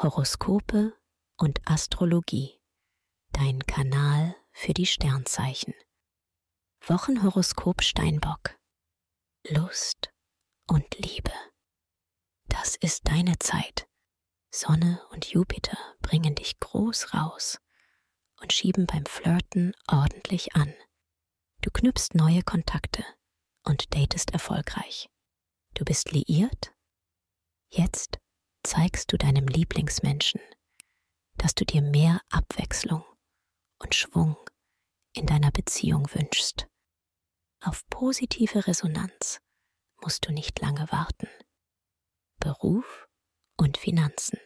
Horoskope und Astrologie. Dein Kanal für die Sternzeichen. Wochenhoroskop Steinbock. Lust und Liebe. Das ist deine Zeit. Sonne und Jupiter bringen dich groß raus und schieben beim Flirten ordentlich an. Du knüpfst neue Kontakte und datest erfolgreich. Du bist liiert? Jetzt zeigst du deinem Lieblingsmenschen, dass du dir mehr Abwechslung und Schwung in deiner Beziehung wünschst. Auf positive Resonanz musst du nicht lange warten. Beruf und Finanzen.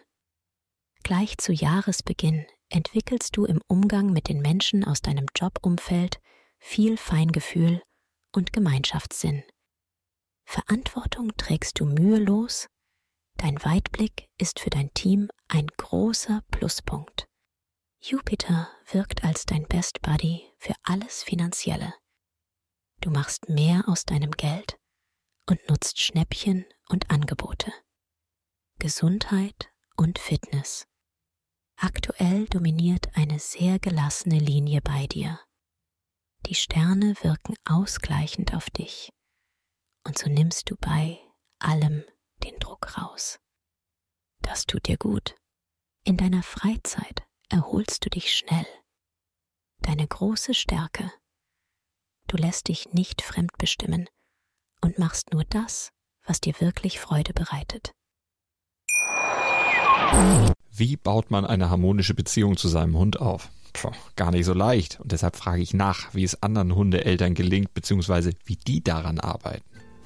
Gleich zu Jahresbeginn entwickelst du im Umgang mit den Menschen aus deinem Jobumfeld viel Feingefühl und Gemeinschaftssinn. Verantwortung trägst du mühelos Dein Weitblick ist für dein Team ein großer Pluspunkt. Jupiter wirkt als dein Best Buddy für alles Finanzielle. Du machst mehr aus deinem Geld und nutzt Schnäppchen und Angebote. Gesundheit und Fitness. Aktuell dominiert eine sehr gelassene Linie bei dir. Die Sterne wirken ausgleichend auf dich und so nimmst du bei allem den Druck raus. Das tut dir gut. In deiner Freizeit erholst du dich schnell. Deine große Stärke. Du lässt dich nicht fremdbestimmen und machst nur das, was dir wirklich Freude bereitet. Wie baut man eine harmonische Beziehung zu seinem Hund auf? Puh, gar nicht so leicht. Und deshalb frage ich nach, wie es anderen Hundeeltern gelingt, beziehungsweise wie die daran arbeiten.